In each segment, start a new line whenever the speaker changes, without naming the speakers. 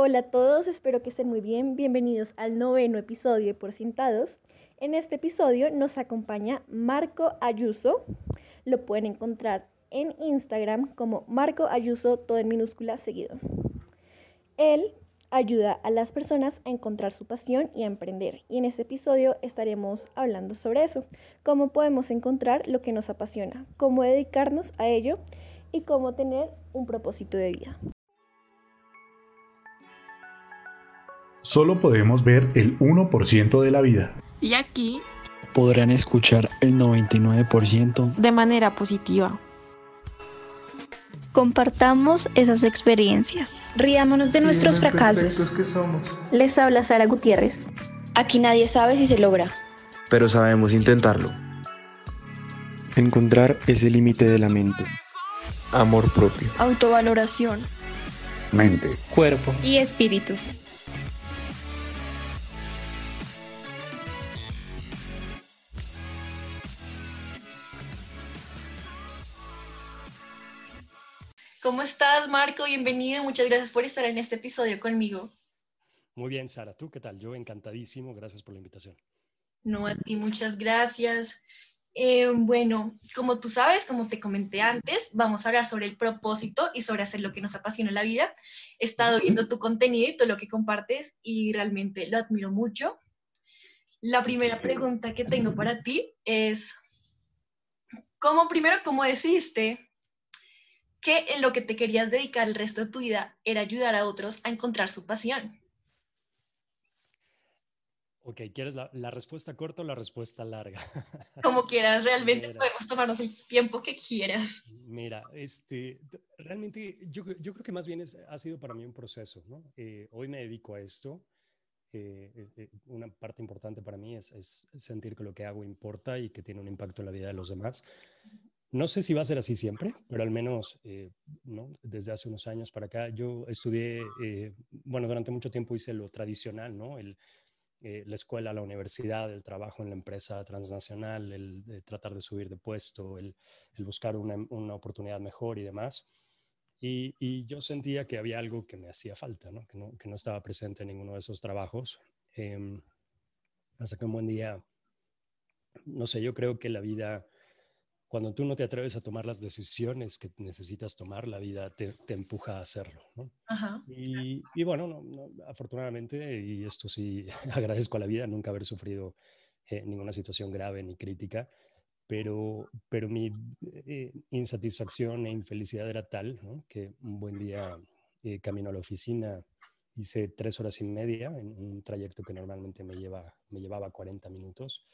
Hola a todos, espero que estén muy bien. Bienvenidos al noveno episodio de Por Sentados. En este episodio nos acompaña Marco Ayuso. Lo pueden encontrar en Instagram como Marco Ayuso, todo en minúscula seguido. Él ayuda a las personas a encontrar su pasión y a emprender. Y en este episodio estaremos hablando sobre eso, cómo podemos encontrar lo que nos apasiona, cómo dedicarnos a ello y cómo tener un propósito de vida.
Solo podemos ver el 1% de la vida.
Y aquí
podrán escuchar el 99%
de manera positiva.
Compartamos esas experiencias.
Riámonos de nuestros fracasos.
Les habla Sara Gutiérrez.
Aquí nadie sabe si se logra.
Pero sabemos intentarlo.
Encontrar ese límite de la mente.
Amor propio.
Autovaloración.
Mente.
Cuerpo.
Y espíritu.
¿Cómo estás, Marco? Bienvenido. Muchas gracias por estar en este episodio conmigo.
Muy bien, Sara. ¿Tú qué tal? Yo encantadísimo. Gracias por la invitación.
No, a ti muchas gracias. Eh, bueno, como tú sabes, como te comenté antes, vamos a hablar sobre el propósito y sobre hacer lo que nos apasiona en la vida. He estado viendo tu contenido y todo lo que compartes y realmente lo admiro mucho. La primera pregunta que tengo para ti es, ¿cómo primero, cómo decidiste que en lo que te querías dedicar el resto de tu vida era ayudar a otros a encontrar su pasión?
Ok, ¿quieres la, respuesta corta o la respuesta larga?
Como quieras, realmente podemos tomarnos el tiempo que quieras.
Mira, este, realmente yo, yo creo que más bien es, ha sido para mí un proceso, ¿no? Eh, hoy me dedico a esto. Eh, eh, una parte importante para mí es, es, sentir que lo que hago importa y que tiene un impacto en la vida de los demás. No sé si va a ser así siempre, pero al menos eh, desde hace unos años para acá, yo estudié, eh, bueno, durante mucho tiempo hice lo tradicional, ¿no? Eh, la escuela, la universidad, el trabajo en la empresa transnacional, el, tratar de subir de puesto, el, buscar una, oportunidad mejor y demás. Y, yo sentía que había algo que me hacía falta, ¿no? Que, no, que no estaba presente en ninguno de esos trabajos. Em, hasta que un buen día, no sé, yo creo que la vida cuando tú no te atreves a tomar las decisiones que necesitas tomar, la vida te, empuja a hacerlo. Y, bueno, afortunadamente, y esto sí agradezco a la vida, nunca haber sufrido eh, ninguna situación grave ni crítica, pero, pero mi eh, insatisfacción e infelicidad era tal que un buen día eh, camino a la oficina, hice tres horas y media en un trayecto que normalmente me, lleva, me llevaba 40 minutos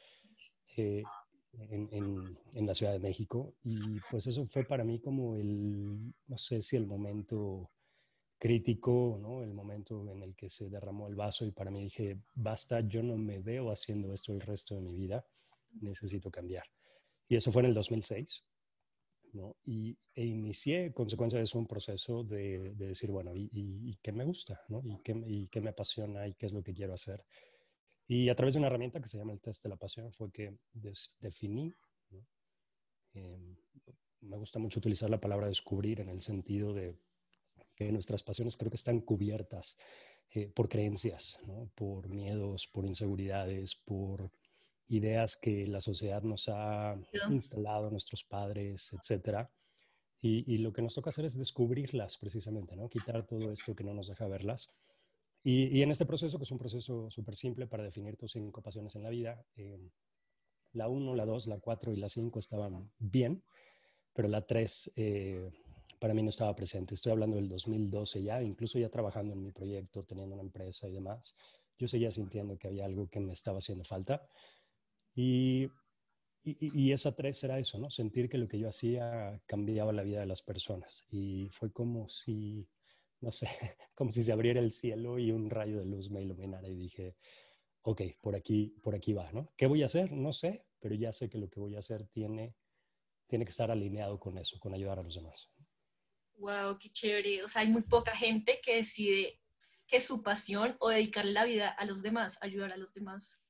en, la Ciudad de México. Y pues eso fue para mí como el, no sé si el momento crítico, ¿no? el momento en el que se derramó el vaso y para mí dije, basta, yo no me veo haciendo esto el resto de mi vida, necesito cambiar. Y eso fue en el 2006. ¿no? Y e inicié, consecuencia de eso, un proceso de, de decir, bueno, ¿y, y, qué me gusta? ¿no? ¿Y, qué, ¿Y qué me apasiona? ¿Y qué es lo que quiero hacer? Y a través de una herramienta que se llama el test de la pasión fue que definí, em, me gusta mucho utilizar la palabra descubrir en el sentido de que nuestras pasiones creo que están cubiertas eh, por creencias, por miedos, por inseguridades, por ideas que la sociedad nos ha instalado, nuestros padres, etc. Y, y, lo que nos toca hacer es descubrirlas precisamente, ¿no? quitar todo esto que no nos deja verlas y, en este proceso, que es un proceso súper simple para definir tus cinco pasiones en la vida, eh, la 1, la 2, la 4 y la 5 estaban bien, pero la 3 eh, para mí no estaba presente. Estoy hablando del 2012 ya, incluso ya trabajando en mi proyecto, teniendo una empresa y demás. Yo seguía sintiendo que había algo que me estaba haciendo falta. Y, y, esa 3 era eso, ¿no? Sentir que lo que yo hacía cambiaba la vida de las personas. Y fue como si no sé, como si se abriera el cielo y un rayo de luz me iluminara y dije, ok, por aquí, por aquí va, ¿no? ¿Qué voy a hacer? No sé, pero ya sé que lo que voy a hacer tiene, tiene que estar alineado con eso, con ayudar a los demás.
Wow, qué chévere. O sea, hay muy poca gente que decide que es su pasión o dedicarle la vida a los demás, ayudar a los demás.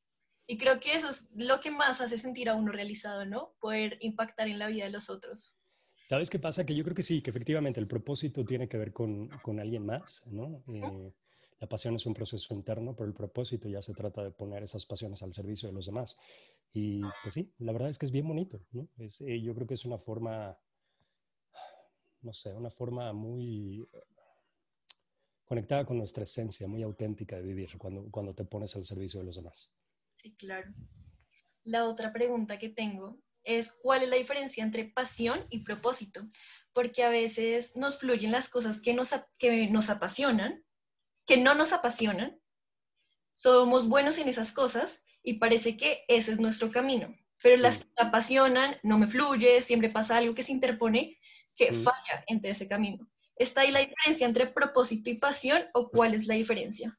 Y creo que eso es lo que más hace sentir a uno realizado, ¿no? Poder impactar en la vida de los otros.
¿Sabes qué pasa? Que yo creo que sí, que efectivamente el propósito tiene que ver con, con alguien más, ¿no? Eh, La pasión es un proceso interno, pero el propósito ya se trata de poner esas pasiones al servicio de los demás. Y pues sí, la verdad es que es bien bonito. ¿no? Es, eh, yo creo que es una forma, no sé, una forma muy conectada con nuestra esencia, muy auténtica de vivir cuando, cuando te pones al servicio de los demás.
Sí, claro. La otra pregunta que tengo es cuál es la diferencia entre pasión y propósito, porque a veces nos fluyen las cosas que nos, que nos apasionan que no nos apasionan, somos buenos en esas cosas y parece que ese es nuestro camino. Pero las que me apasionan, no me fluye, siempre pasa algo que se interpone que falla entre ese camino. ¿Está ahí la diferencia entre propósito y pasión o cuál es la diferencia?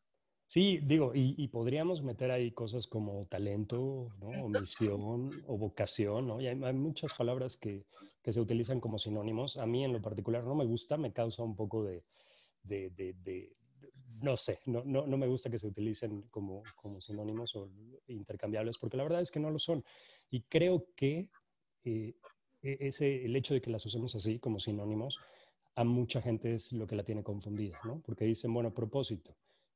Sí, digo, y, podríamos meter ahí cosas como talento, ¿no? o misión, o vocación, ¿no? Y hay, muchas palabras que, que, se utilizan como sinónimos. A mí en lo particular no me gusta, me causa un poco de, de, de no sé, no, no, no, me gusta que se utilicen como, como, sinónimos o intercambiables, porque la verdad es que no lo son. Y creo que eh, e, ese, el hecho de que las usemos así como sinónimos, a mucha gente es lo que la tiene confundida, ¿no? Porque dicen, bueno, propósito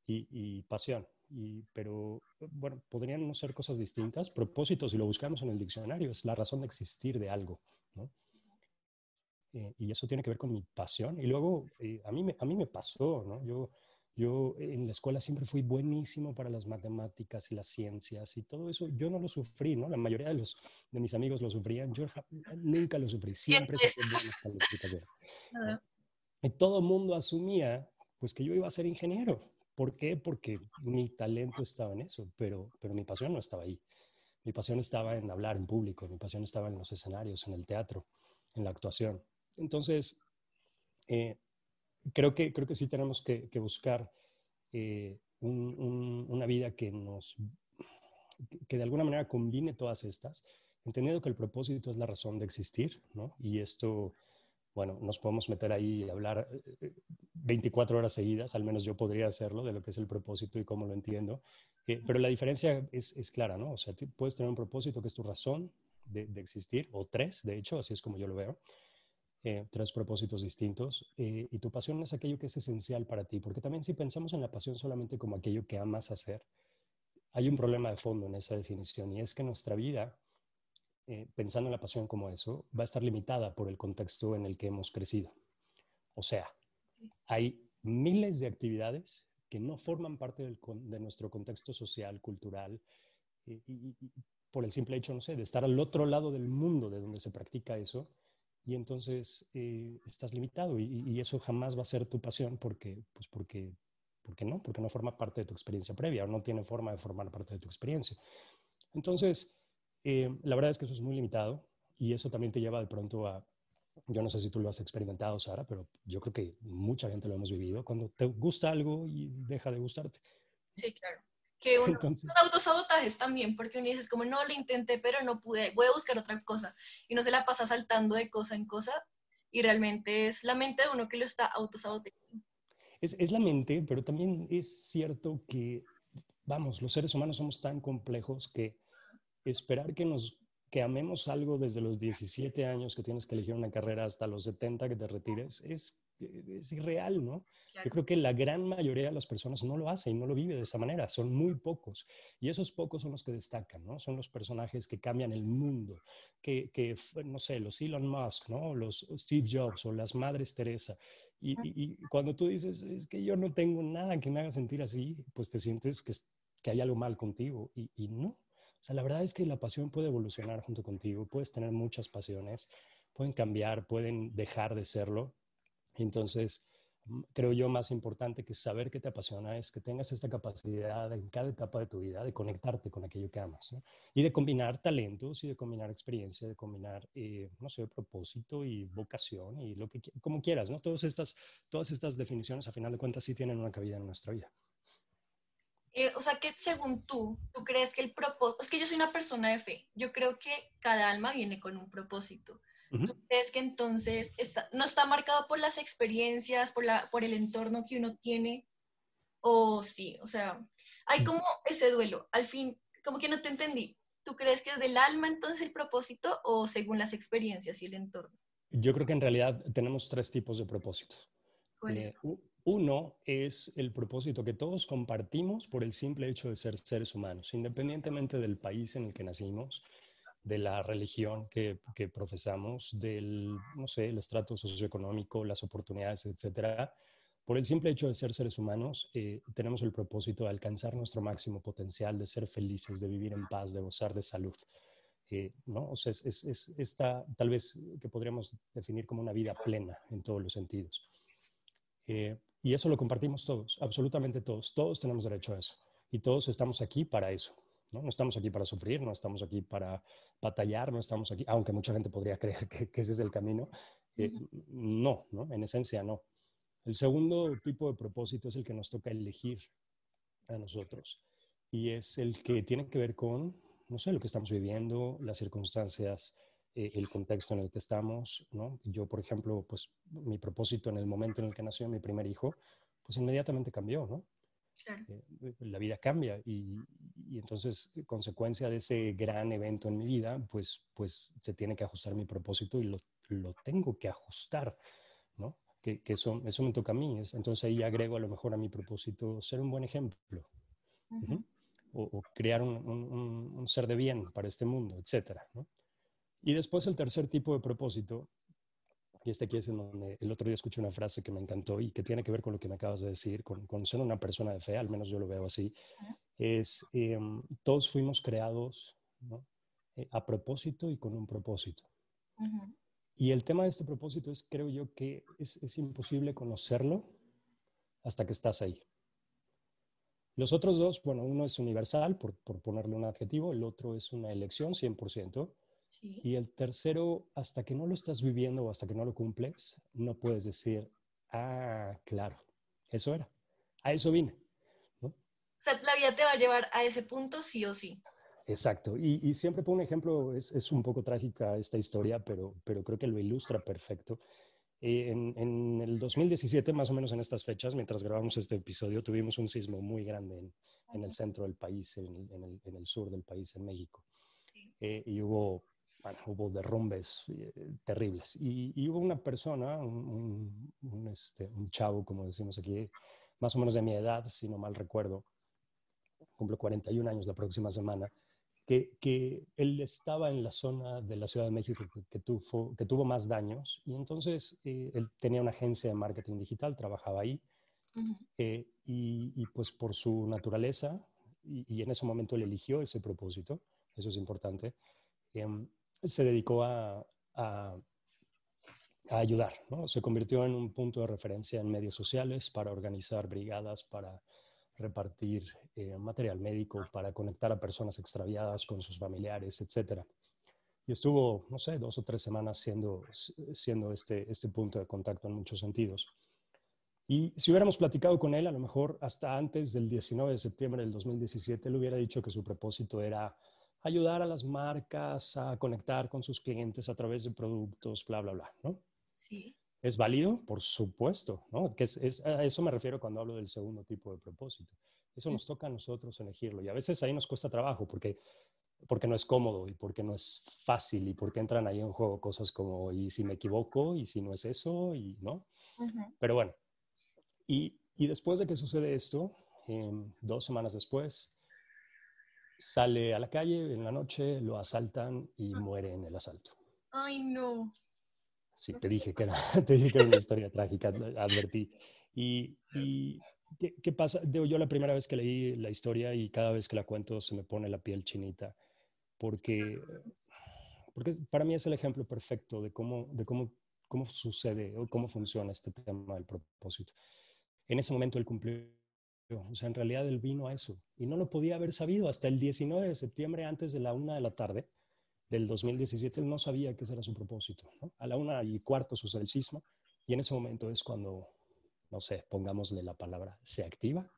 y, y pasión, y, pero bueno, podrían no ser cosas distintas. Propósito, si lo buscamos en el diccionario, es la razón de existir de algo, ¿no? Eh, y eso tiene que ver con mi pasión. Y luego, eh, a, mí me, a mí me pasó, ¿no? Yo yo en la escuela siempre fui buenísimo para las matemáticas y las ciencias y todo eso. Yo no lo sufrí, ¿no? La mayoría de, los, de mis amigos lo sufrían. Yo nunca lo sufrí. Siempre se buenas calificaciones. Y todo el mundo asumía pues que yo iba a ser ingeniero. ¿Por qué? Porque mi talento estaba en eso, pero, pero mi pasión no estaba ahí. Mi pasión estaba en hablar en público, mi pasión estaba en los escenarios, en el teatro, en la actuación. Entonces, eh, creo que, creo que sí tenemos que, buscar eh, una vida que nos, que de alguna manera combine todas estas, entendiendo que el propósito es la razón de existir, ¿no? Y esto, bueno, nos podemos meter ahí y hablar 24 eh, horas seguidas, al menos yo podría hacerlo, de lo que es el propósito y cómo lo entiendo. Eh, pero la diferencia es, es, clara, ¿no? O sea, puedes tener un propósito que es tu razón de, de, existir, o tres, de hecho, así es como yo lo veo. Eh, tres propósitos distintos eh, y tu pasión es aquello que es esencial para ti, porque también si pensamos en la pasión solamente como aquello que amas hacer, hay un problema de fondo en esa definición y es que nuestra vida, eh, pensando en la pasión como eso, va a estar limitada por el contexto en el que hemos crecido. O sea, hay miles de actividades que no forman parte de nuestro contexto social, cultural, y, por el simple hecho, no sé, de estar al otro lado del mundo de donde se practica eso, y entonces eh, estás limitado y, eso jamás va a ser tu pasión porque, pues porque, porque no, porque no forma parte de tu experiencia previa o no tiene forma de formar parte de tu experiencia. Entonces, eh, la verdad es que eso es muy limitado y eso también te lleva de pronto a, yo no sé si tú lo has experimentado, Sara, pero yo creo que mucha gente lo hemos vivido, cuando te gusta algo y deja de gustarte.
Sí, claro que uno Entonces, son autosabotajes también, porque uno dice como, no, lo intenté, pero no pude, voy a buscar otra cosa. Y uno se la pasa saltando de cosa en cosa y realmente es la mente de uno que lo está autosaboteando.
Es, es la mente, pero también es cierto que, vamos, los seres humanos somos tan complejos que esperar que nos que amemos algo desde los 17 años que tienes que elegir una carrera hasta los 70 que te retires es es irreal, ¿no? Yo creo que la gran mayoría de las personas no lo hace y no lo vive de esa manera, son muy pocos. Y esos pocos son los que destacan, ¿no? Son los personajes que cambian el mundo, que, que no sé, los Elon Musk, ¿no? Los Steve Jobs o las Madres Teresa. Y, y, cuando tú dices, es que yo no tengo nada que me haga sentir así, pues te sientes que, que hay algo mal contigo y, y no. O sea, la verdad es que la pasión puede evolucionar junto contigo, puedes tener muchas pasiones, pueden cambiar, pueden dejar de serlo, entonces, creo yo más importante que saber que te apasiona es que tengas esta capacidad en cada etapa de tu vida de conectarte con aquello que amas y de combinar talentos y de combinar experiencia, de combinar, eh, no sé, propósito y vocación y lo que como quieras, ¿no? Todas estas, todas estas definiciones a final de cuentas sí tienen una cabida en nuestra vida.
Eh, o sea que según tú, tú crees que el propósito, es que yo soy una persona de fe, yo creo que cada alma viene con un propósito. ¿Tú crees que entonces no está marcado por las experiencias, por, la, por el entorno que uno tiene? ¿O sí? O sea, hay como ese duelo. Al fin, como que no te entendí. ¿Tú crees que es del alma entonces el propósito o según las experiencias y el entorno?
Yo creo que en realidad tenemos tres tipos de propósitos.
¿Cuáles?
Eh, Uno es el propósito que todos compartimos por el simple hecho de ser seres humanos, independientemente del país en el que nacimos, de la religión que, profesamos, del, no sé, el estrato socioeconómico, las oportunidades, etcétera. Por el simple hecho de ser seres humanos, eh, tenemos el propósito de alcanzar nuestro máximo potencial, de ser felices, de vivir en paz, de gozar de salud. Eh, ¿no? O sea, es, es, esta, tal vez que podríamos definir como una vida plena en todos los sentidos. Eh, y eso lo compartimos todos, absolutamente todos. Todos tenemos derecho a eso. Y todos estamos aquí para eso. ¿no? no estamos aquí para sufrir, no estamos aquí para batallar, no estamos aquí, aunque mucha gente podría creer que, ese es el camino. Eh, no, no, en esencia no. El segundo tipo de propósito es el que nos toca elegir a nosotros y es el que tiene que ver con, no sé, lo que estamos viviendo, las circunstancias, eh, el contexto en el que estamos, ¿no? Yo, por ejemplo, pues mi propósito en el momento en el que nació mi primer hijo, pues inmediatamente cambió, ¿no? Eh, la vida cambia y, entonces, consecuencia de ese gran evento en mi vida, pues, pues se tiene que ajustar mi propósito y lo, lo tengo que ajustar, ¿no? Que, que, eso, eso me toca a mí. entonces ahí agrego a lo mejor a mi propósito ser un buen ejemplo. o, crear un, un, un, ser de bien para este mundo, etcétera. ¿no? Y después el tercer tipo de propósito y este aquí es en donde el otro día escuché una frase que me encantó y que tiene que ver con lo que me acabas de decir, con, con ser una persona de fe, al menos yo lo veo así, es em, todos fuimos creados eh, a propósito y con un propósito. Y el tema de este propósito es, creo yo, que es, es imposible conocerlo hasta que estás ahí. Los otros dos, bueno, uno es universal, por, por ponerle un adjetivo, el otro es una elección 100%, y el tercero, hasta que no lo estás viviendo o hasta que no lo cumples, no puedes decir, ah, claro, eso era, a eso vine.
O sea, la vida te va a llevar a ese punto sí o sí.
Exacto. Y, siempre pongo un ejemplo, es, es, un poco trágica esta historia, pero, pero creo que lo ilustra perfecto. Eh, en, en, el 2017, más o menos en estas fechas, mientras grabamos este episodio, tuvimos un sismo muy grande en, en el centro del país, en, el, en, el, sur del país, en México. Eh, y hubo hubo derrumbes eh, terribles. Y, hubo una persona, un, este, un, chavo, como decimos aquí, más o menos de mi edad, si no mal recuerdo, cumple 41 años la próxima semana, que, que, él estaba en la zona de la Ciudad de México que, tuvo, que tuvo más daños y entonces eh, él tenía una agencia de marketing digital, trabajaba ahí eh, y, y, pues por su naturaleza y, y, en ese momento él eligió ese propósito, eso es importante, em, se dedicó a, ayudar. ¿no? Se convirtió en un punto de referencia en medios sociales para organizar brigadas, para repartir eh, material médico, para conectar a personas extraviadas con sus familiares, etc. Y estuvo, no sé, dos o tres semanas siendo, siendo este, este punto de contacto en muchos sentidos. Y si hubiéramos platicado con él, a lo mejor hasta antes del 19 de septiembre del 2017, le hubiera dicho que su propósito era ayudar a las marcas a conectar con sus clientes a través de productos, bla, bla, bla, ¿no?
Sí.
¿Es válido? Por supuesto, ¿no? Que es, a eso me refiero cuando hablo del segundo tipo de propósito. Eso nos toca a nosotros elegirlo y a veces ahí nos cuesta trabajo porque, porque no es cómodo y porque no es fácil y porque entran ahí en juego cosas como, ¿y si me equivoco? ¿Y si no es eso? Y, ¿no? Pero bueno, y, y, después de que sucede esto, dos semanas después, sale a la calle en la noche, lo asaltan y muere en el asalto.
Ay, no.
Sí, te dije que era, te dije que era una historia trágica, advertí. Y, y ¿qué, ¿qué, pasa? Yo la primera vez que leí la historia y cada vez que la cuento se me pone la piel chinita, porque, porque para mí es el ejemplo perfecto de cómo, de cómo, cómo sucede o cómo funciona este tema del propósito. En ese momento él cumplió o sea, en realidad él vino a eso y no lo podía haber sabido hasta el 19 de septiembre antes de la una de la tarde del 2017. Él no sabía que ese era su propósito. A la una y cuarto sucede el sismo y en ese momento es cuando, no sé, pongámosle la palabra, se activa,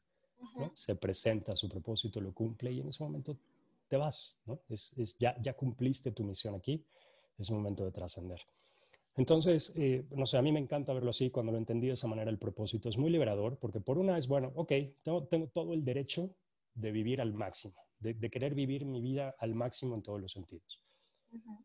se presenta su propósito, lo cumple y en ese momento te vas. ¿no? Es, es, ya, ya cumpliste tu misión aquí, es un momento de trascender. Entonces, eh, no sé, a mí me encanta verlo así, cuando lo entendí de esa manera, el propósito es muy liberador, porque por una es, bueno, ok, tengo, tengo todo el derecho de vivir al máximo, de, querer vivir mi vida al máximo en todos los sentidos.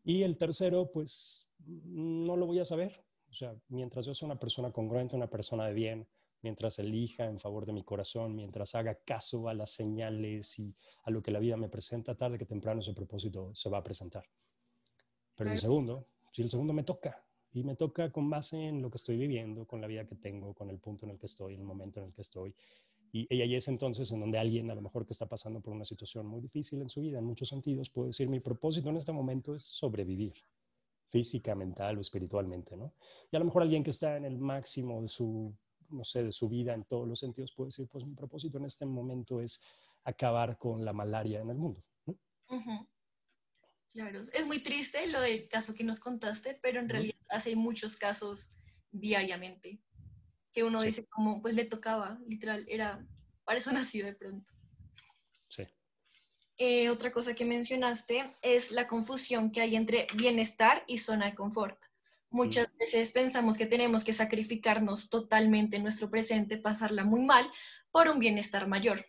Y el tercero, pues, no lo voy a saber. O sea, mientras yo sea una persona congruente, una persona de bien, mientras elija en favor de mi corazón, mientras haga caso a las señales y a lo que la vida me presenta, tarde que temprano ese propósito se va a presentar. Pero el segundo, si el segundo me toca, y me toca con base en lo que estoy viviendo, con la vida que tengo, con el punto en el que estoy, el momento en el que estoy. Y, ella ahí es entonces en donde alguien, a lo mejor que está pasando por una situación muy difícil en su vida, en muchos sentidos, puede decir, mi propósito en este momento es sobrevivir física, mental o espiritualmente, ¿no? Y a lo mejor alguien que está en el máximo de su, no sé, de su vida en todos los sentidos puede decir, pues mi propósito en este momento es acabar con la malaria en el mundo.
Claro, es muy triste lo del caso que nos contaste, pero en realidad hace muchos casos diariamente que uno dice como, pues le tocaba, literal, era, para eso nació de pronto.
Sí.
Eh, otra cosa que mencionaste es la confusión que hay entre bienestar y zona de confort. Muchas veces pensamos que tenemos que sacrificarnos totalmente en nuestro presente, pasarla muy mal, por un bienestar mayor.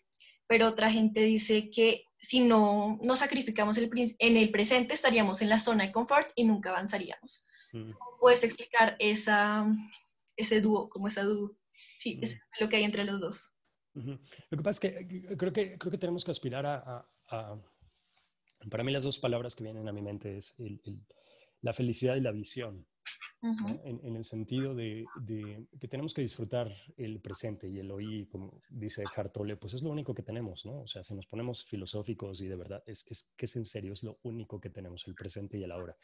Pero otra gente dice que si no nos sacrificamos en el presente, estaríamos en la zona de confort y nunca avanzaríamos. ¿Puedes explicar esa, ese dúo, como esa dúo? Sí, es lo que hay entre los dos.
Lo que pasa es que creo que, creo que tenemos que aspirar a, Para mí las dos palabras que vienen a mi mente es la felicidad y la visión. En, el sentido de, que tenemos que disfrutar el presente y el hoy, como dice Hartole, pues es lo único que tenemos, ¿no? O sea, si nos ponemos filosóficos y de verdad, es, es que es en serio, es lo único que tenemos, el presente y el ahora.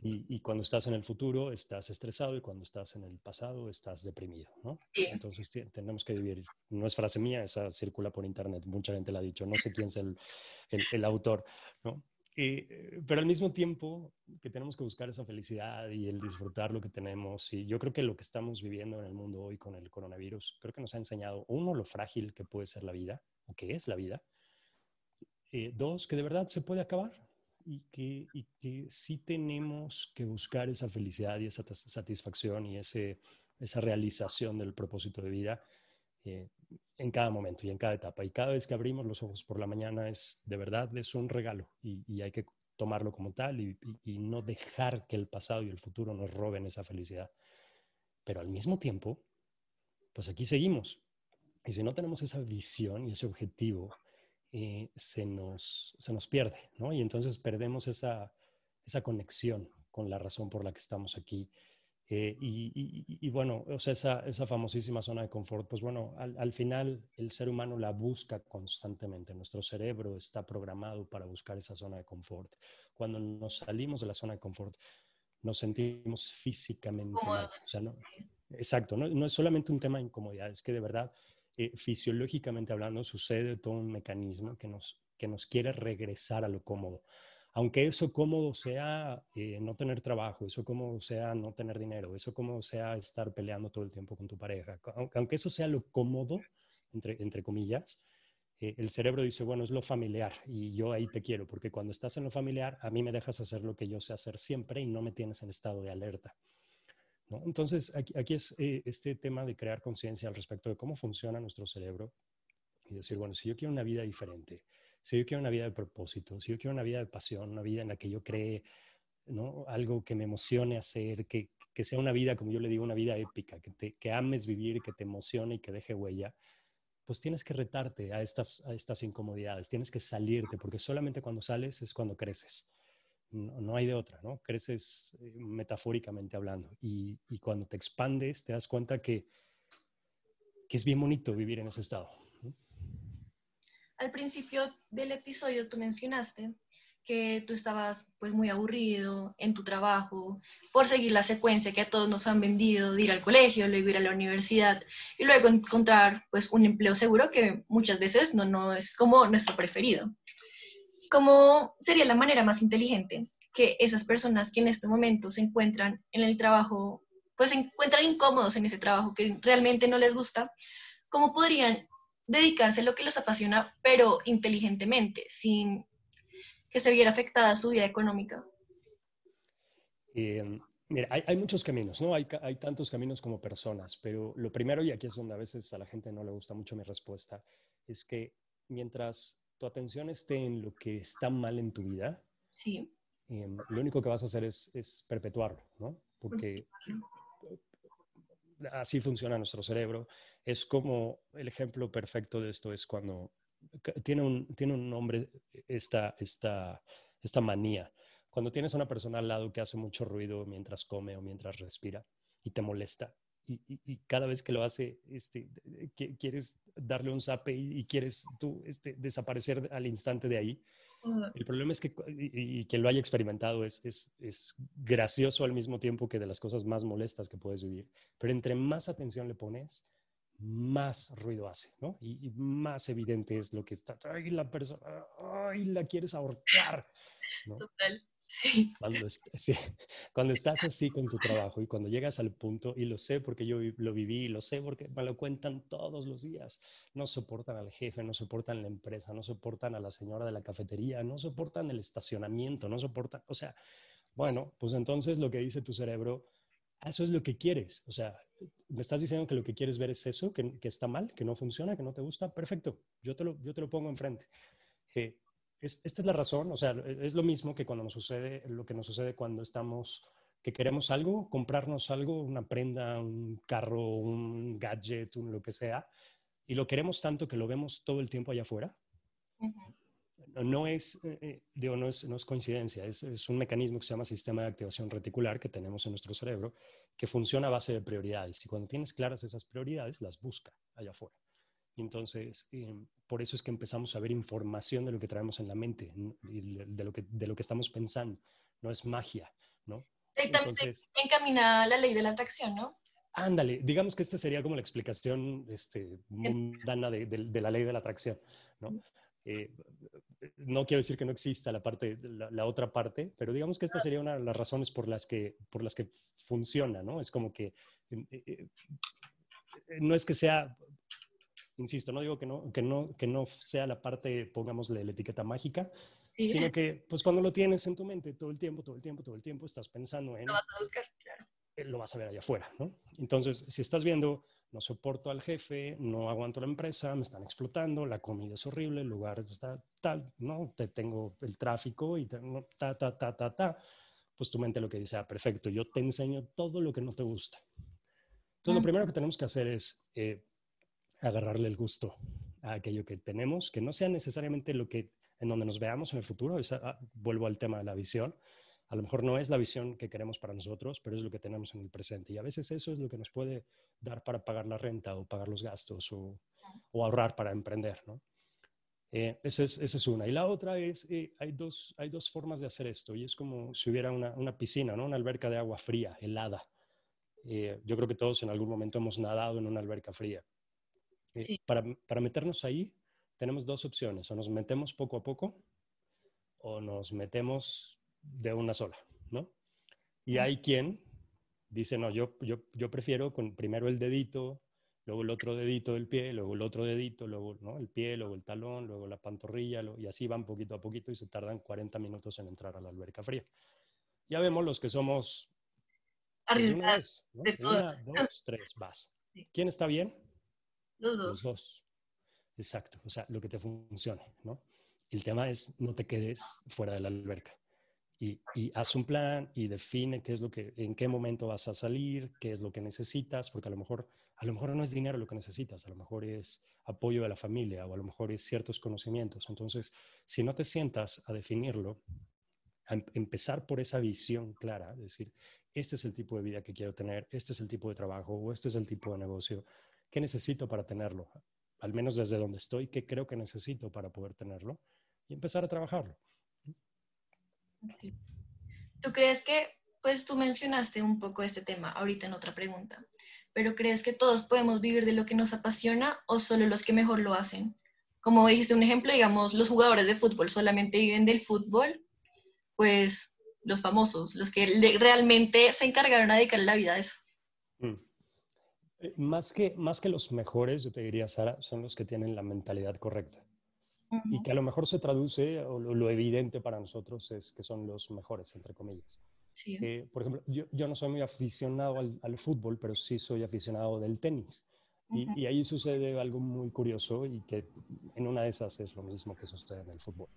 Y, cuando estás en el futuro estás estresado y cuando estás en el pasado estás deprimido, ¿no? Entonces tenemos que vivir. No es frase mía, esa circula por internet, mucha gente la ha dicho, no sé quién es el, el, autor, ¿no? Eh, pero al mismo tiempo que tenemos que buscar esa felicidad y el disfrutar lo que tenemos, y yo creo que lo que estamos viviendo en el mundo hoy con el coronavirus, creo que nos ha enseñado, uno, lo frágil que puede ser la vida, o que es la vida, eh, dos, que de verdad se puede acabar, y que, y sí tenemos que buscar esa felicidad y esa satisfacción y ese, esa realización del propósito de vida eh, en cada momento y en cada etapa. Y cada vez que abrimos los ojos por la mañana es de verdad, es un regalo y, hay que tomarlo como tal y, y, no dejar que el pasado y el futuro nos roben esa felicidad. Pero al mismo tiempo, pues aquí seguimos. Y si no tenemos esa visión y ese objetivo, eh, se, nos, se nos pierde, ¿no? Y entonces perdemos esa, esa conexión con la razón por la que estamos aquí. Eh, y, y, bueno, o sea, esa, esa, famosísima zona de confort, pues bueno, al, al, final el ser humano la busca constantemente. Nuestro cerebro está programado para buscar esa zona de confort. Cuando nos salimos de la zona de confort, nos sentimos físicamente mal. O sea, no, exacto, no, no es solamente un tema de incomodidad, es que de verdad eh, fisiológicamente hablando, sucede todo un mecanismo que nos, que nos quiere regresar a lo cómodo. Aunque eso cómodo sea eh, no tener trabajo, eso cómodo sea no tener dinero, eso cómodo sea estar peleando todo el tiempo con tu pareja, aunque eso sea lo cómodo, entre, comillas, eh, el cerebro dice, bueno, es lo familiar y yo ahí te quiero, porque cuando estás en lo familiar, a mí me dejas hacer lo que yo sé hacer siempre y no me tienes en estado de alerta. Entonces, aquí, es eh, este tema de crear conciencia al respecto de cómo funciona nuestro cerebro y decir, bueno, si yo quiero una vida diferente, si yo quiero una vida de propósito, si yo quiero una vida de pasión, una vida en la que yo cree ¿no? algo que me emocione hacer, que, que, sea una vida, como yo le digo, una vida épica, que, te, que ames vivir, que te emocione y que deje huella, pues tienes que retarte a estas, a estas incomodidades, tienes que salirte, porque solamente cuando sales es cuando creces no, hay de otra, ¿no? Creces eh, metafóricamente hablando y, cuando te expandes te das cuenta que, que, es bien bonito vivir en ese estado.
Al principio del episodio tú mencionaste que tú estabas pues muy aburrido en tu trabajo por seguir la secuencia que a todos nos han vendido de ir al colegio, luego ir a la universidad y luego encontrar pues un empleo seguro que muchas veces no, no es como nuestro preferido. ¿Cómo sería la manera más inteligente que esas personas que en este momento se encuentran en el trabajo, pues se encuentran incómodos en ese trabajo que realmente no les gusta, cómo podrían dedicarse a lo que los apasiona, pero inteligentemente, sin que se viera afectada su vida económica?
Eh, mira, hay, muchos caminos, ¿no? Hay, hay tantos caminos como personas, pero lo primero, y aquí es donde a veces a la gente no le gusta mucho mi respuesta, es que mientras tu atención esté en lo que está mal en tu vida,
sí.
Em, lo único que vas a hacer es, es perpetuarlo, ¿no? Porque así funciona nuestro cerebro. Es como el ejemplo perfecto de esto es cuando tiene un, tiene un nombre esta, esta, esta manía. Cuando tienes a una persona al lado que hace mucho ruido mientras come o mientras respira y te molesta, y, cada vez que lo hace, este, quieres darle un zape y, quieres tú este, desaparecer al instante de ahí. El problema es que, y, quien lo haya experimentado, es, es, es, gracioso al mismo tiempo que de las cosas más molestas que puedes vivir. Pero entre más atención le pones, más ruido hace, ¿no? Y, más evidente es lo que está, ay, la persona, ay, la quieres ahorcar, ¿no?
Total. Sí.
Cuando, estás así con tu trabajo y cuando llegas al punto, y lo sé porque yo lo viví, lo sé porque me lo cuentan todos los días, no soportan al jefe, no soportan la empresa, no soportan a la señora de la cafetería, no soportan el estacionamiento, no soportan, o sea, bueno, pues entonces lo que dice tu cerebro, eso es lo que quieres, o sea, me estás diciendo que lo que quieres ver es eso, que, que está mal, que no funciona, que no te gusta, perfecto, yo te lo, yo te lo pongo enfrente. Eh, esta es la razón, o sea, e, es lo mismo que cuando nos sucede, lo que nos sucede cuando estamos, que queremos algo, comprarnos algo, una prenda, un carro, un gadget, lo que sea, y lo queremos tanto que lo vemos todo el tiempo allá afuera. No es, eh, eh, digo, no es, no es coincidencia, es, es, un mecanismo que se llama sistema de activación reticular que tenemos en nuestro cerebro, que funciona a base de prioridades. Y cuando tienes claras esas prioridades, las busca allá afuera. Entonces, em, por eso es que empezamos a ver información de lo que traemos en la mente de lo que, de lo que estamos pensando. No es magia, ¿no?
Y también Entonces, encamina la ley de la atracción, ¿no?
Ándale, digamos que esta sería como la explicación este, mundana de, de, la ley de la atracción, ¿no? Eh, no quiero decir que no exista la, parte, la, otra parte, pero digamos que esta sería una de las razones por las que, por las que funciona, ¿no? Es como que eh, eh, no es que sea insisto, no digo que no, que no, que no sea la parte, pongámosle la etiqueta mágica, sino que pues cuando lo tienes en tu mente todo el tiempo, todo el tiempo, todo el tiempo, estás pensando en...
Lo vas a buscar, claro.
Eh, lo vas a ver allá afuera, ¿no? Entonces, si estás viendo, no soporto al jefe, no aguanto la empresa, me están explotando, la comida es horrible, el lugar está tal, ¿no? Te tengo el tráfico y tengo ta, ta, ta, ta, ta, pues tu mente lo que dice, ah, perfecto, yo te enseño todo lo que no te gusta. Entonces, lo primero que tenemos que hacer es eh, agarrarle el gusto a aquello que tenemos, que no sea necesariamente lo que en donde nos veamos en el futuro. Ah, vuelvo al tema de la visión. A lo mejor no es la visión que queremos para nosotros, pero es lo que tenemos en el presente. Y a veces eso es lo que nos puede dar para pagar la renta o pagar los gastos o, ahorrar para emprender. ¿no? Eh, esa, es, esa, es, una. Y la otra es, eh, hay, dos, hay dos formas de hacer esto. Y es como si hubiera una, una piscina, ¿no? una alberca de agua fría, helada. Eh, yo creo que todos en algún momento hemos nadado en una alberca fría. Eh, para, para meternos ahí, tenemos dos opciones. O nos metemos poco a poco o nos metemos de una sola, ¿no? Y hay quien dice, no, yo, yo, yo prefiero con primero el dedito, luego el otro dedito del pie, luego el otro dedito, luego ¿no? el pie, luego el talón, luego la pantorrilla, y así van poquito a poquito y se tardan 40 minutos en entrar a la alberca fría. Ya vemos los que somos...
Pues, una,
dos, tres, vas. ¿Quién está bien? Los dos. Exacto, o sea, lo que te funcione, ¿no? El tema es no te quedes fuera de la alberca. Y, y, haz un plan y define qué es lo que, en qué momento vas a salir, qué es lo que necesitas, porque a lo mejor, a lo mejor no es dinero lo que necesitas, a lo mejor es apoyo de la familia o a lo mejor es ciertos conocimientos. Entonces, si no te sientas a definirlo, a em, empezar por esa visión clara, decir, este es el tipo de vida que quiero tener, este es el tipo de trabajo o este es el tipo de negocio, ¿Qué necesito para tenerlo? Al menos desde donde estoy, ¿qué creo que necesito para poder tenerlo? Y empezar a trabajarlo.
¿Tú crees que, pues tú mencionaste un poco este tema ahorita en otra pregunta, pero crees que todos podemos vivir de lo que nos apasiona o solo los que mejor lo hacen? Como dijiste un ejemplo, digamos, los jugadores de fútbol solamente viven del fútbol, pues los famosos, los que realmente se encargaron a dedicar la vida a eso. Mm.
Eh, más que, más que los mejores, yo te diría, Sara, son los que tienen la mentalidad correcta. Y que a lo mejor se traduce, o lo, evidente para nosotros es que son los mejores, entre comillas.
Sí.
Eh, por ejemplo, yo, yo, no soy muy aficionado al, al, fútbol, pero sí soy aficionado del tenis. y, y, ahí sucede algo muy curioso y que en una de esas es lo mismo que sucede en el fútbol.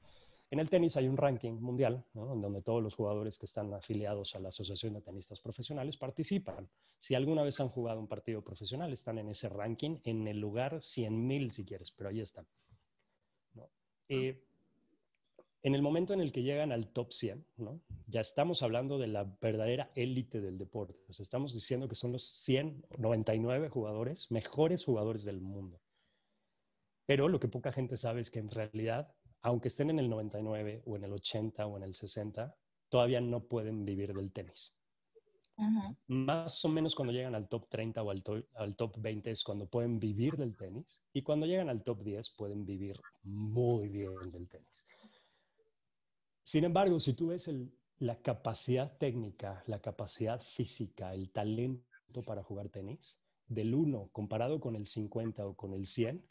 En el tenis hay un ranking mundial, ¿no? en donde todos los jugadores que están afiliados a la Asociación de Tenistas Profesionales participan. Si alguna vez han jugado un partido profesional, están en ese ranking, en el lugar 100.000 si quieres, pero ahí están. ¿no? Eh, en el momento en el que llegan al top 100, ¿no? ya estamos hablando de la verdadera élite del deporte. estamos diciendo que son los 199 jugadores, mejores jugadores del mundo. Pero lo que poca gente sabe es que en realidad, aunque estén en el 99 o en el 80 o en el 60, todavía no pueden vivir del tenis. Más o menos cuando llegan al top 30 o al, al, top 20 es cuando pueden vivir del tenis y cuando llegan al top 10 pueden vivir muy bien del tenis. Sin embargo, si tú ves la capacidad técnica, la capacidad física, el talento para jugar tenis, del 1 comparado con el 50 o con el 100,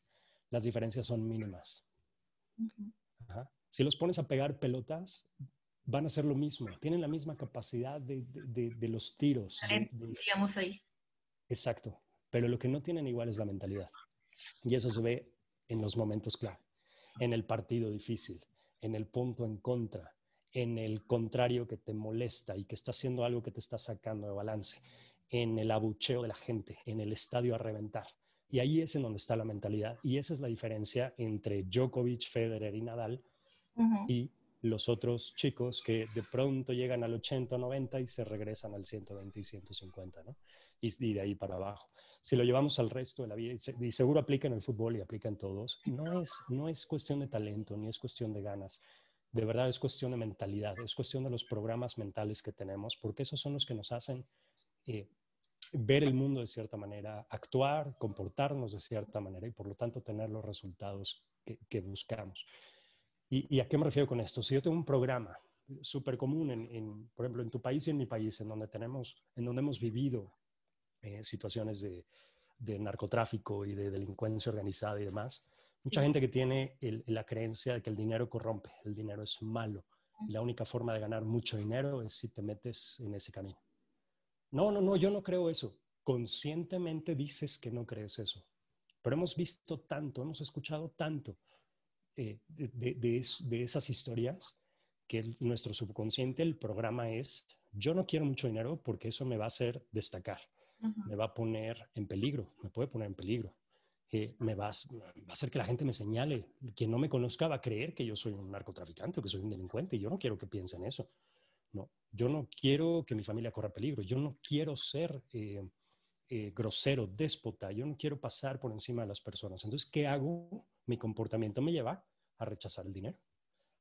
las diferencias son mínimas. Si los pones a pegar pelotas, van a ser lo mismo. Tienen la misma capacidad de, los tiros.
digamos ahí.
Exacto. Pero lo que no tienen igual es la mentalidad. Y eso se ve en los momentos clave, en el partido difícil, en el punto en contra, en el contrario que te molesta y que está haciendo algo que te está sacando de balance, en el abucheo de la gente, en el estadio a reventar. Y ahí es en donde está la mentalidad. Y esa es la diferencia entre Djokovic, Federer y Nadal y los otros chicos que de pronto llegan al 80 o 90 y se regresan al 120 y 150, ¿no? Y, de ahí para abajo. Si lo llevamos al resto de la vida, y seguro aplica en el fútbol y aplica en todos, no es, no es cuestión de talento ni es cuestión de ganas. De verdad es cuestión de mentalidad, es cuestión de los programas mentales que tenemos, porque esos son los que nos hacen eh, ver el mundo de cierta manera, actuar, comportarnos de cierta manera y por lo tanto tener los resultados que buscamos. ¿Y, a qué me refiero con esto? Si yo tengo un programa súper común, en, por ejemplo, en tu país y en mi país, en donde, tenemos, en donde hemos vivido eh, situaciones de, narcotráfico y de delincuencia organizada y demás, mucha gente que tiene la creencia de que el dinero corrompe, el dinero es malo, y la única forma de ganar mucho dinero es si te metes en ese camino. No, no, no, yo no creo eso. Conscientemente dices que no crees eso. Pero hemos visto tanto, hemos escuchado tanto eh, de, esas historias que nuestro subconsciente, el programa es, yo no quiero mucho dinero porque eso me va a hacer destacar, me va a poner en peligro, me puede poner en peligro. Eh, me va, a hacer que la gente me señale. Quien no me conozca va a creer que yo soy un narcotraficante o que soy un delincuente. Y yo no quiero que piensen eso. Yo no quiero que mi familia corra peligro. Yo no quiero ser eh, grosero, déspota. Yo no quiero pasar por encima de las personas. Entonces, ¿qué hago? Mi comportamiento me lleva a rechazar el dinero.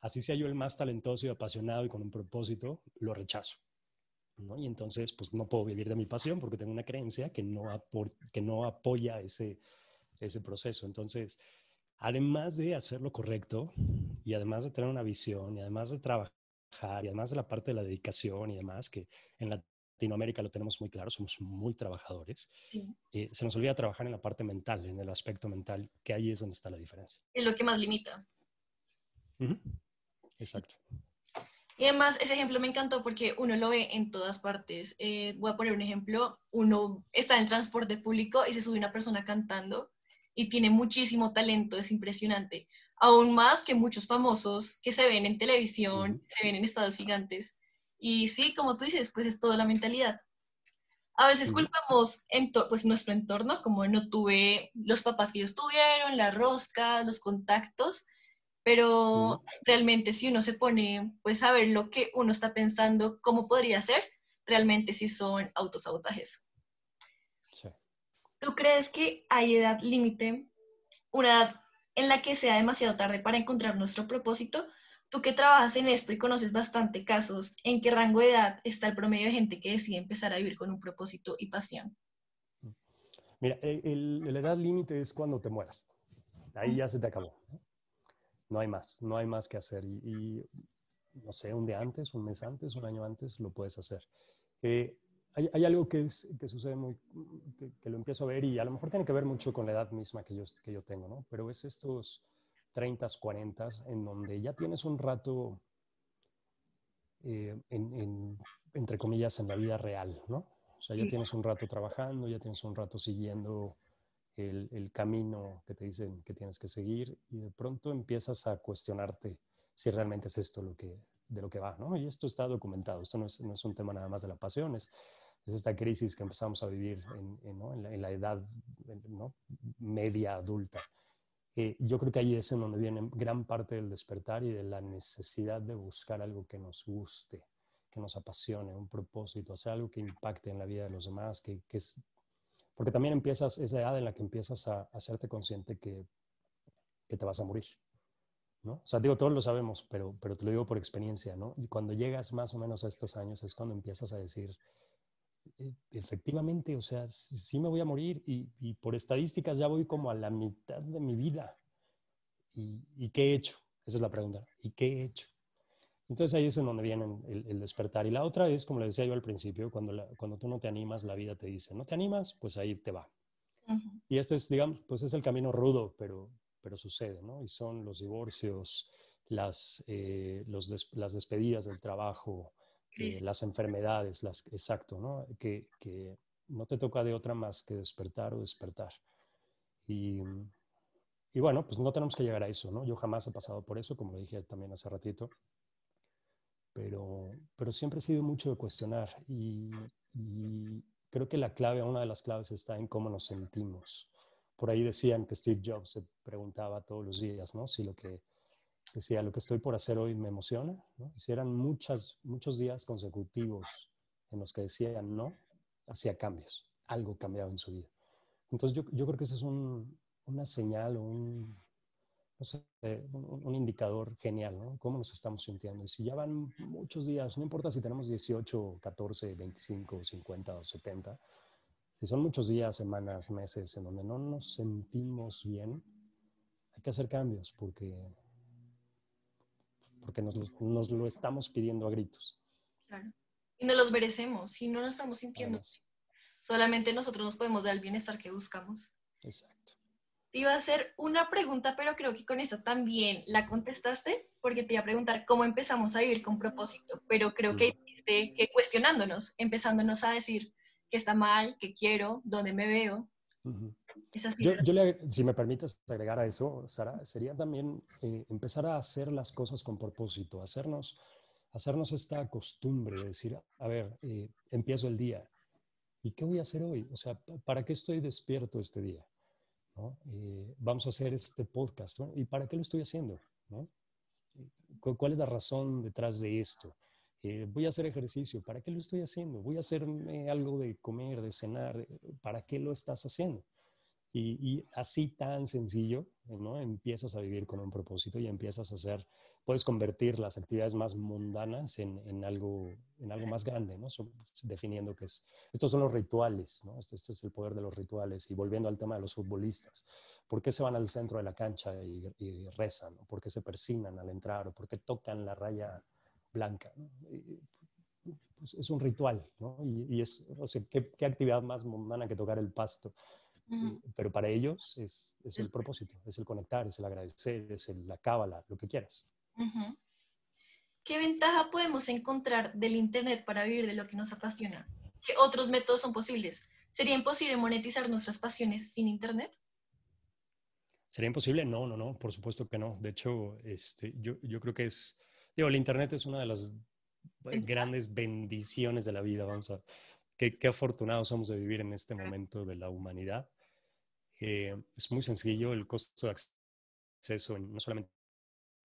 Así sea yo el más talentoso y apasionado y con un propósito, lo rechazo. ¿no? Y entonces, pues no puedo vivir de mi pasión porque tengo una creencia que no, que no apoya ese, ese proceso. Entonces, además de hacer lo correcto y además de tener una visión y además de trabajar y además de la parte de la dedicación y demás, que en Latinoamérica lo tenemos muy claro, somos muy trabajadores, eh, se nos olvida trabajar en la parte mental, en el aspecto mental, que ahí es donde está la diferencia.
Es lo que más limita.
Exacto.
Y además, ese ejemplo me encantó porque uno lo ve en todas partes. Eh, voy a poner un ejemplo. Uno está en transporte público y se sube una persona cantando y tiene muchísimo talento, es impresionante. Aún más que muchos famosos que se ven en televisión, se ven en estados gigantes. Y sí, como tú dices, pues es toda la mentalidad. A veces culpamos en pues nuestro entorno, como no tuve los papás que ellos tuvieron, las roscas, los contactos, pero realmente si uno se pone pues a ver lo que uno está pensando, cómo podría ser, realmente sí son autosabotajes. ¿Tú crees que hay edad límite, una edad en la que sea demasiado tarde para encontrar nuestro propósito? Tú que trabajas en esto y conoces bastante casos, ¿en qué rango de edad está el promedio de gente que decide empezar a vivir con un propósito y pasión?
Mira, la edad límite es cuando te mueras. Ahí ya se te acabó no hay más, no hay más que hacer. Y, no sé, un día antes, un mes antes, un año antes, lo puedes hacer. Eh, hay, algo que, que sucede muy, que, lo empiezo a ver y a lo mejor tiene que ver mucho con la edad misma que yo, que yo tengo, ¿no? Pero es estos 30, 40 en donde ya tienes un rato, eh, entre comillas, en la vida real, ¿no? O sea, ya tienes un rato trabajando, ya tienes un rato siguiendo el, camino que te dicen que tienes que seguir y de pronto empiezas a cuestionarte si realmente es esto lo que, de lo que va, ¿no? Y esto está documentado, esto no es, no es un tema nada más de la pasión, es, es esta crisis que empezamos a vivir en, en, la, edad ¿no? media adulta. Eh, yo creo que ahí es en donde viene gran parte del despertar y de la necesidad de buscar algo que nos guste, que nos apasione, un propósito, hacer algo que impacte en la vida de los demás, que, que es, porque también empiezas, es la edad en la que empiezas a, hacerte consciente que, que te vas a morir. ¿no? O sea, digo, todos lo sabemos, pero, pero te lo digo por experiencia, ¿no? Y cuando llegas más o menos a estos años es cuando empiezas a decir, efectivamente, o sea, sí me voy a morir y, y, por estadísticas ya voy como a la mitad de mi vida. ¿Y, ¿Y, qué he hecho? Esa es la pregunta. ¿Y qué he hecho? Entonces ahí es en donde viene el, el despertar. Y la otra es, como le decía yo al principio, cuando, la, cuando tú no te animas, la vida te dice, no te animas, pues ahí te va. Uh -huh. Y este es, digamos, pues es el camino rudo, pero, pero sucede, ¿no? Y son los divorcios, las, eh, los des, las despedidas del trabajo, eh, las enfermedades, las, exacto, ¿no? Que, que, no te toca de otra más que despertar o despertar. Y, y, bueno, pues no tenemos que llegar a eso, ¿no? Yo jamás he pasado por eso, como dije también hace ratito, pero, pero siempre he sido mucho de cuestionar y, y creo que la clave, una de las claves está en cómo nos sentimos por ahí decían que Steve Jobs se preguntaba todos los días, ¿no? Si lo que decía, lo que estoy por hacer hoy me emociona, ¿no? Y si eran muchas, muchos días consecutivos en los que decían no, hacía cambios, algo cambiaba en su vida. Entonces yo, yo creo que ese es un, una señal o un, un, un, indicador genial, ¿no? Cómo nos estamos sintiendo. Y si ya van muchos días, no importa si tenemos 18, 14, 25, 50 o 70, si son muchos días, semanas, meses en donde no nos sentimos bien, hay que hacer cambios porque, porque nos, nos lo estamos pidiendo a gritos.
Claro. Y no los merecemos, si no nos estamos sintiendo. Además. Solamente nosotros nos podemos dar el bienestar que buscamos.
Exacto.
Te iba a hacer una pregunta, pero creo que con esta también la contestaste, porque te iba a preguntar cómo empezamos a vivir con propósito, pero creo que, que cuestionándonos, empezándonos a decir, qué está mal, qué quiero, dónde me veo. Uh -huh. Es así.
Yo, yo le, si me permites agregar a eso, Sara, sería también eh, empezar a hacer las cosas con propósito, hacernos, hacernos esta costumbre de decir, a ver, eh, empiezo el día. ¿Y qué voy a hacer hoy? O sea, ¿para qué estoy despierto este día? ¿No? Eh, vamos a hacer este podcast. ¿no? ¿Y para qué lo estoy haciendo? ¿no? ¿Cuál es la razón detrás de esto? Eh, voy a hacer ejercicio, ¿para qué lo estoy haciendo? Voy a hacerme algo de comer, de cenar, ¿para qué lo estás haciendo? Y, así tan sencillo, ¿no? Empiezas a vivir con un propósito y empiezas a hacer, puedes convertir las actividades más mundanas en, en algo, en algo más grande, ¿no? Definiendo que es, estos son los rituales, ¿no? Este, este, es el poder de los rituales. Y volviendo al tema de los futbolistas, ¿por qué se van al centro de la cancha y, rezan? ¿Por qué se persinan al entrar? ¿O por qué tocan la raya? blanca. ¿no? Pues es un ritual, ¿no? Y, y es, o sea, ¿qué, ¿qué, actividad más mundana que tocar el pasto? Pero para ellos es, es, el propósito, es el conectar, es el agradecer, es el, la cábala, lo que quieras.
¿Qué ventaja podemos encontrar del Internet para vivir de lo que nos apasiona? ¿Qué otros métodos son posibles? ¿Sería imposible monetizar nuestras pasiones sin Internet?
¿Sería imposible? No, no, no, por supuesto que no. De hecho, este, yo, yo creo que es Digo, el Internet es una de las grandes bendiciones de la vida, vamos a qué, qué afortunados somos de vivir en este momento de la humanidad. Eh, es muy sencillo, el costo de acceso, no solamente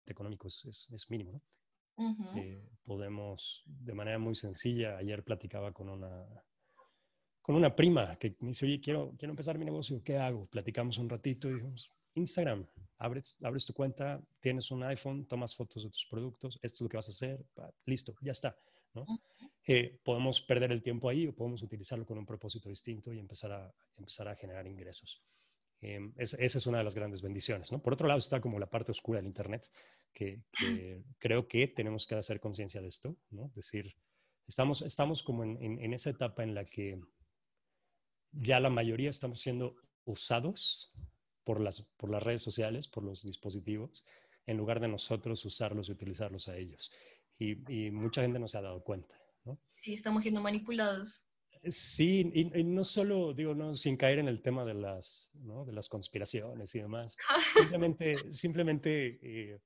económico, es, es, es mínimo. ¿no? Uh -huh. eh, podemos, de manera muy sencilla, ayer platicaba con una, con una prima que me dice, oye, quiero, quiero empezar mi negocio, ¿qué hago? Platicamos un ratito y dijimos, Instagram, abres, abres tu cuenta, tienes un iPhone, tomas fotos de tus productos, esto es lo que vas a hacer, listo, ya está. ¿no? Eh, podemos perder el tiempo ahí o podemos utilizarlo con un propósito distinto y empezar a, empezar a generar ingresos. Eh, es, esa es una de las grandes bendiciones. ¿no? Por otro lado está como la parte oscura del Internet, que, que creo que tenemos que hacer conciencia de esto, decir, estamos, estamos como en, en, en esa etapa en la que ya la mayoría estamos siendo usados por las, por las redes sociales, por los dispositivos, en lugar de nosotros usarlos y utilizarlos a ellos. Y, y mucha gente no se ha dado cuenta. ¿no?
Sí, estamos siendo manipulados.
Sí, y, y, no solo, digo, no, sin caer en el tema de las, ¿no? de las conspiraciones y demás. simplemente, simplemente eh,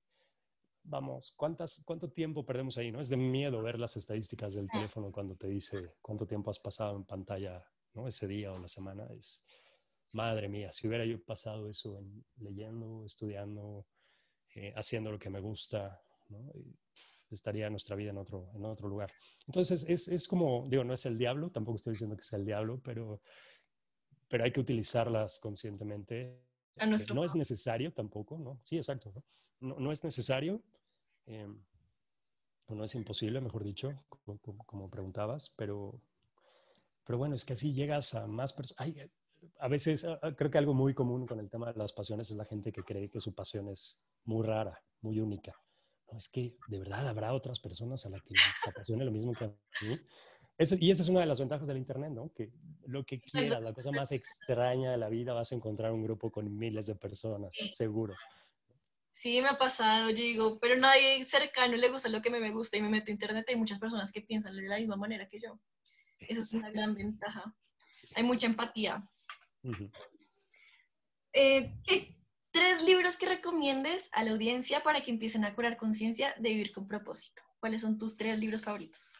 vamos, ¿cuántas, ¿cuánto tiempo perdemos ahí? ¿no? Es de miedo ver las estadísticas del teléfono cuando te dice cuánto tiempo has pasado en pantalla ¿no? ese día o la semana. Es, madre mía, si hubiera yo pasado eso en, leyendo, estudiando, eh, haciendo lo que me gusta, ¿no? Estaría nuestra vida en otro, en otro lugar. Entonces, es, es, como, digo, no es el diablo, tampoco estoy diciendo que sea el diablo, pero, pero hay que utilizarlas conscientemente.
A nuestro
no es necesario tampoco, ¿no? Sí, exacto. No, no, no es necesario, eh, o no es imposible, mejor dicho, como, como, preguntabas, pero, pero bueno, es que así llegas a más personas. A veces creo que algo muy común con el tema de las pasiones es la gente que cree que su pasión es muy rara, muy única no, es que de verdad habrá otras personas a las que les apasione lo mismo que a mí. y esa es una de las ventajas del Internet, ¿no? Que lo que quieras, la cosa más extraña de la vida, vas a encontrar un grupo con miles de personas, seguro.
Sí, me ha pasado, yo digo, pero nadie cercano le gusta lo que me, gusta y me meto a Internet. Hay muchas personas que piensan de la misma manera que yo. Esa es una gran ventaja. Hay mucha empatía. eh, Tres libros que recomiendes a la audiencia para que empiecen a curar conciencia de vivir con propósito. ¿Cuáles son tus tres libros favoritos?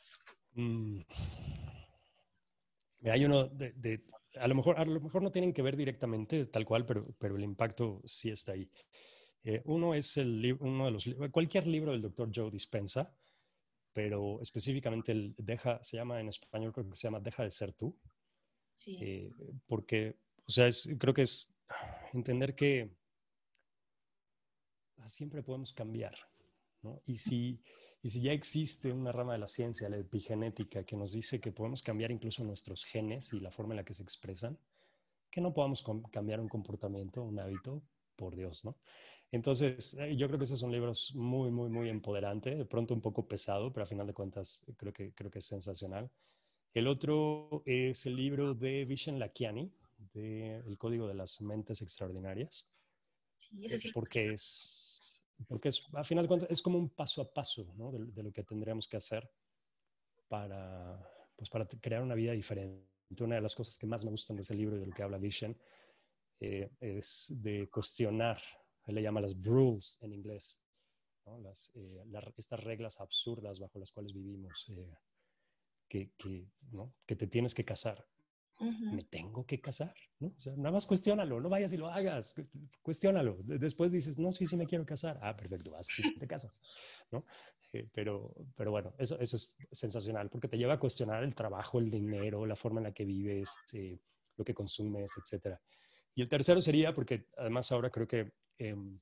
Mm. Hay uno de, a lo mejor, a lo mejor no tienen que ver directamente tal cual, pero, pero el impacto sí está ahí. Eh, uno es el uno de los cualquier libro del doctor Joe Dispensa, pero específicamente el deja se llama en español creo que se llama Deja de ser tú.
Sí.
Eh, porque, o sea, es, creo que es entender que siempre podemos cambiar. ¿no? Y, si, y si ya existe una rama de la ciencia, la epigenética, que nos dice que podemos cambiar incluso nuestros genes y la forma en la que se expresan, que no podamos cambiar un comportamiento, un hábito, por Dios, ¿no? Entonces, eh, yo creo que esos son libros muy, muy, muy empoderantes, de pronto un poco pesado, pero a final de cuentas creo que, creo que es sensacional. El otro es el libro de Vishen Lakiani, de El Código de las Mentes Extraordinarias.
Sí, ese sí.
Porque es, porque es, al final de es como un paso a paso ¿no? de, lo que tendríamos que hacer para, pues para crear una vida diferente. Una de las cosas que más me gustan de ese libro y de lo que habla Vision eh, es de cuestionar, él le llama las rules en inglés, las, eh, estas reglas absurdas bajo las cuales vivimos, eh, que, que, ¿no? que te tienes que casar, ¿Me tengo que casar? ¿no? O sea, nada más cuestiónalo, no vayas y lo hagas, cuestiónalo. Después dices, no, sí, sí me quiero casar. Ah, perfecto, vas, te casas. ¿no? Eh, pero, pero bueno, eso, eso es sensacional porque te lleva a cuestionar el trabajo, el dinero, la forma en la que vives, eh, lo que consumes, etc. Y el tercero sería, porque además ahora creo que em,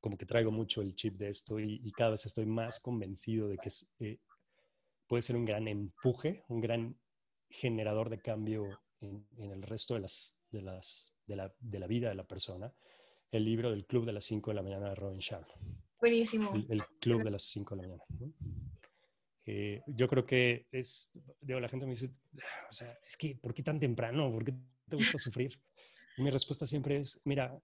como que traigo mucho el chip de esto y, y cada vez estoy más convencido de que es, eh, puede ser un gran empuje, un gran generador de cambio en, el resto de, las, de, las, de, la, de, la, vida de la persona, el libro del Club de las 5 de la mañana de Robin Sharma.
Buenísimo.
El, Club de las 5 de la mañana. Eh, yo creo que es, digo, la gente me dice, o sea, es que, ¿por qué tan temprano? ¿Por qué te gusta sufrir? Y mi respuesta siempre es, mira,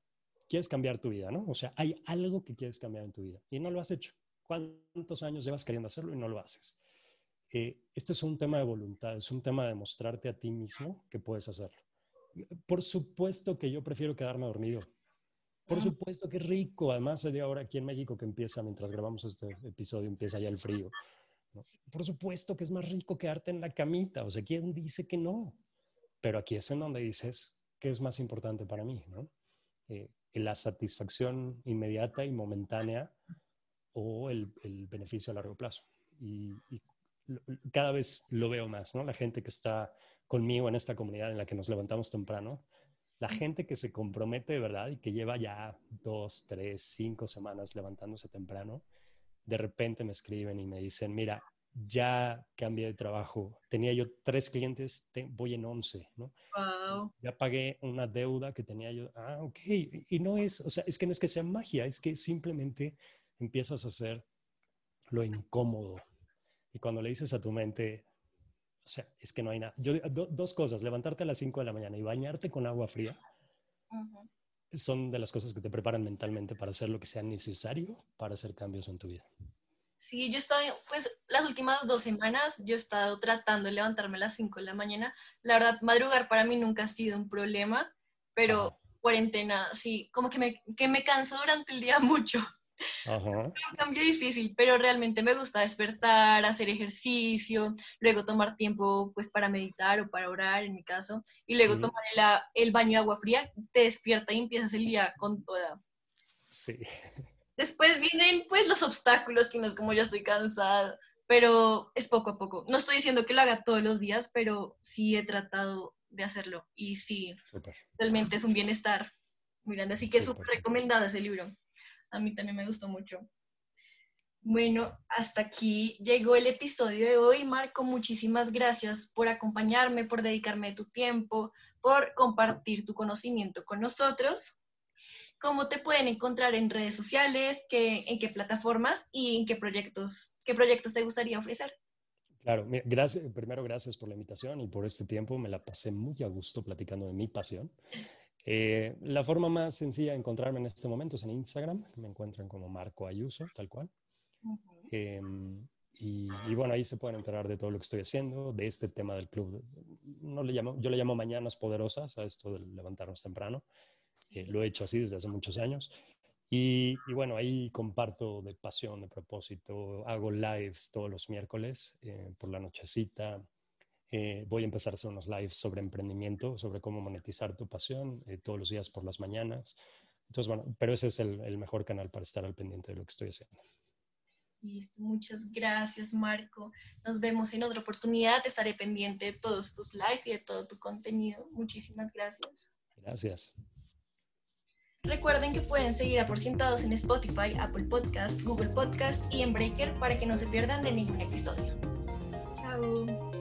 quieres cambiar tu vida, ¿no? O sea, hay algo que quieres cambiar en tu vida y no lo has hecho. ¿Cuántos años llevas queriendo hacerlo y no lo haces? Eh, este es un tema de voluntad, es un tema de mostrarte a ti mismo que puedes hacerlo. Por supuesto que yo prefiero quedarme dormido. Por supuesto que rico. Además, de ahora aquí en México que empieza, mientras grabamos este episodio, empieza ya el frío. Por supuesto que es más rico quedarte en la camita. O sea, ¿quién dice que no? Pero aquí es en donde dices, ¿qué es más importante para mí? ¿no? Eh, la satisfacción inmediata y momentánea o el, el beneficio a largo plazo. Y, y, cada vez lo veo más, ¿no? La gente que está conmigo en esta comunidad en la que nos levantamos temprano, la gente que se compromete de verdad y que lleva ya dos, tres, cinco semanas levantándose temprano, de repente me escriben y me dicen, mira, ya cambié de trabajo, tenía yo tres clientes, voy en once, ¿no?
Wow.
Ya pagué una deuda que tenía yo, ah, ok, y no es, o sea, es que no es que sea magia, es que simplemente empiezas a hacer lo incómodo, y cuando le dices a tu mente, o sea, es que no hay nada. Yo, dos cosas, levantarte a las 5 de la mañana y bañarte con agua fría, son de las cosas que te preparan mentalmente para hacer lo que sea necesario para hacer cambios en tu vida.
Sí, yo he estado, pues las últimas dos semanas yo he estado tratando de levantarme a las 5 de la mañana. La verdad, madrugar para mí nunca ha sido un problema, pero cuarentena, sí, como que me, que me canso durante el día mucho. Un cambio difícil, pero realmente me gusta despertar, hacer ejercicio, luego tomar tiempo pues para meditar o para orar en mi caso, y luego tomar el, el, baño de agua fría, te despierta y empiezas el día con toda.
Sí.
Después vienen pues los obstáculos, que no es como yo estoy cansada, pero es poco a poco. No estoy diciendo que lo haga todos los días, pero sí he tratado de hacerlo y sí, realmente es un bienestar muy grande. Así que es súper recomendado ese libro. A mí también me gustó mucho. Bueno, hasta aquí llegó el episodio de hoy. Marco, muchísimas gracias por acompañarme, por dedicarme tu tiempo, por compartir tu conocimiento con nosotros. ¿Cómo te pueden encontrar en redes sociales? ¿Qué, ¿En qué plataformas y en qué proyectos, qué proyectos te gustaría ofrecer?
Claro, gracias, primero gracias por la invitación y por este tiempo. Me la pasé muy a gusto platicando de mi pasión. Eh, la forma más sencilla de encontrarme en este momento es en Instagram. Me encuentran como Marco Ayuso, tal cual. Em, y, bueno, ahí se pueden enterar de todo lo que estoy haciendo, de este tema del club. No le llamo, yo le llamo Mañanas Poderosas a esto de levantarnos temprano. Eh, lo he hecho así desde hace muchos años. Y, bueno, ahí comparto de pasión, de propósito. Hago lives todos los miércoles eh, por la nochecita. Eh, voy a empezar a hacer unos lives sobre emprendimiento, sobre cómo monetizar tu pasión todos los días por las mañanas. Entonces, bueno, pero ese es el, el, mejor canal para estar al pendiente de lo que estoy haciendo.
Listo, muchas gracias, Marco. Nos vemos en otra oportunidad. Estaré pendiente de todos tus lives y de todo tu contenido. Muchísimas gracias.
Gracias.
Recuerden que pueden seguir a en Spotify, Apple Podcast, Google Podcast y en Breaker para que no se pierdan de ningún episodio. Chao.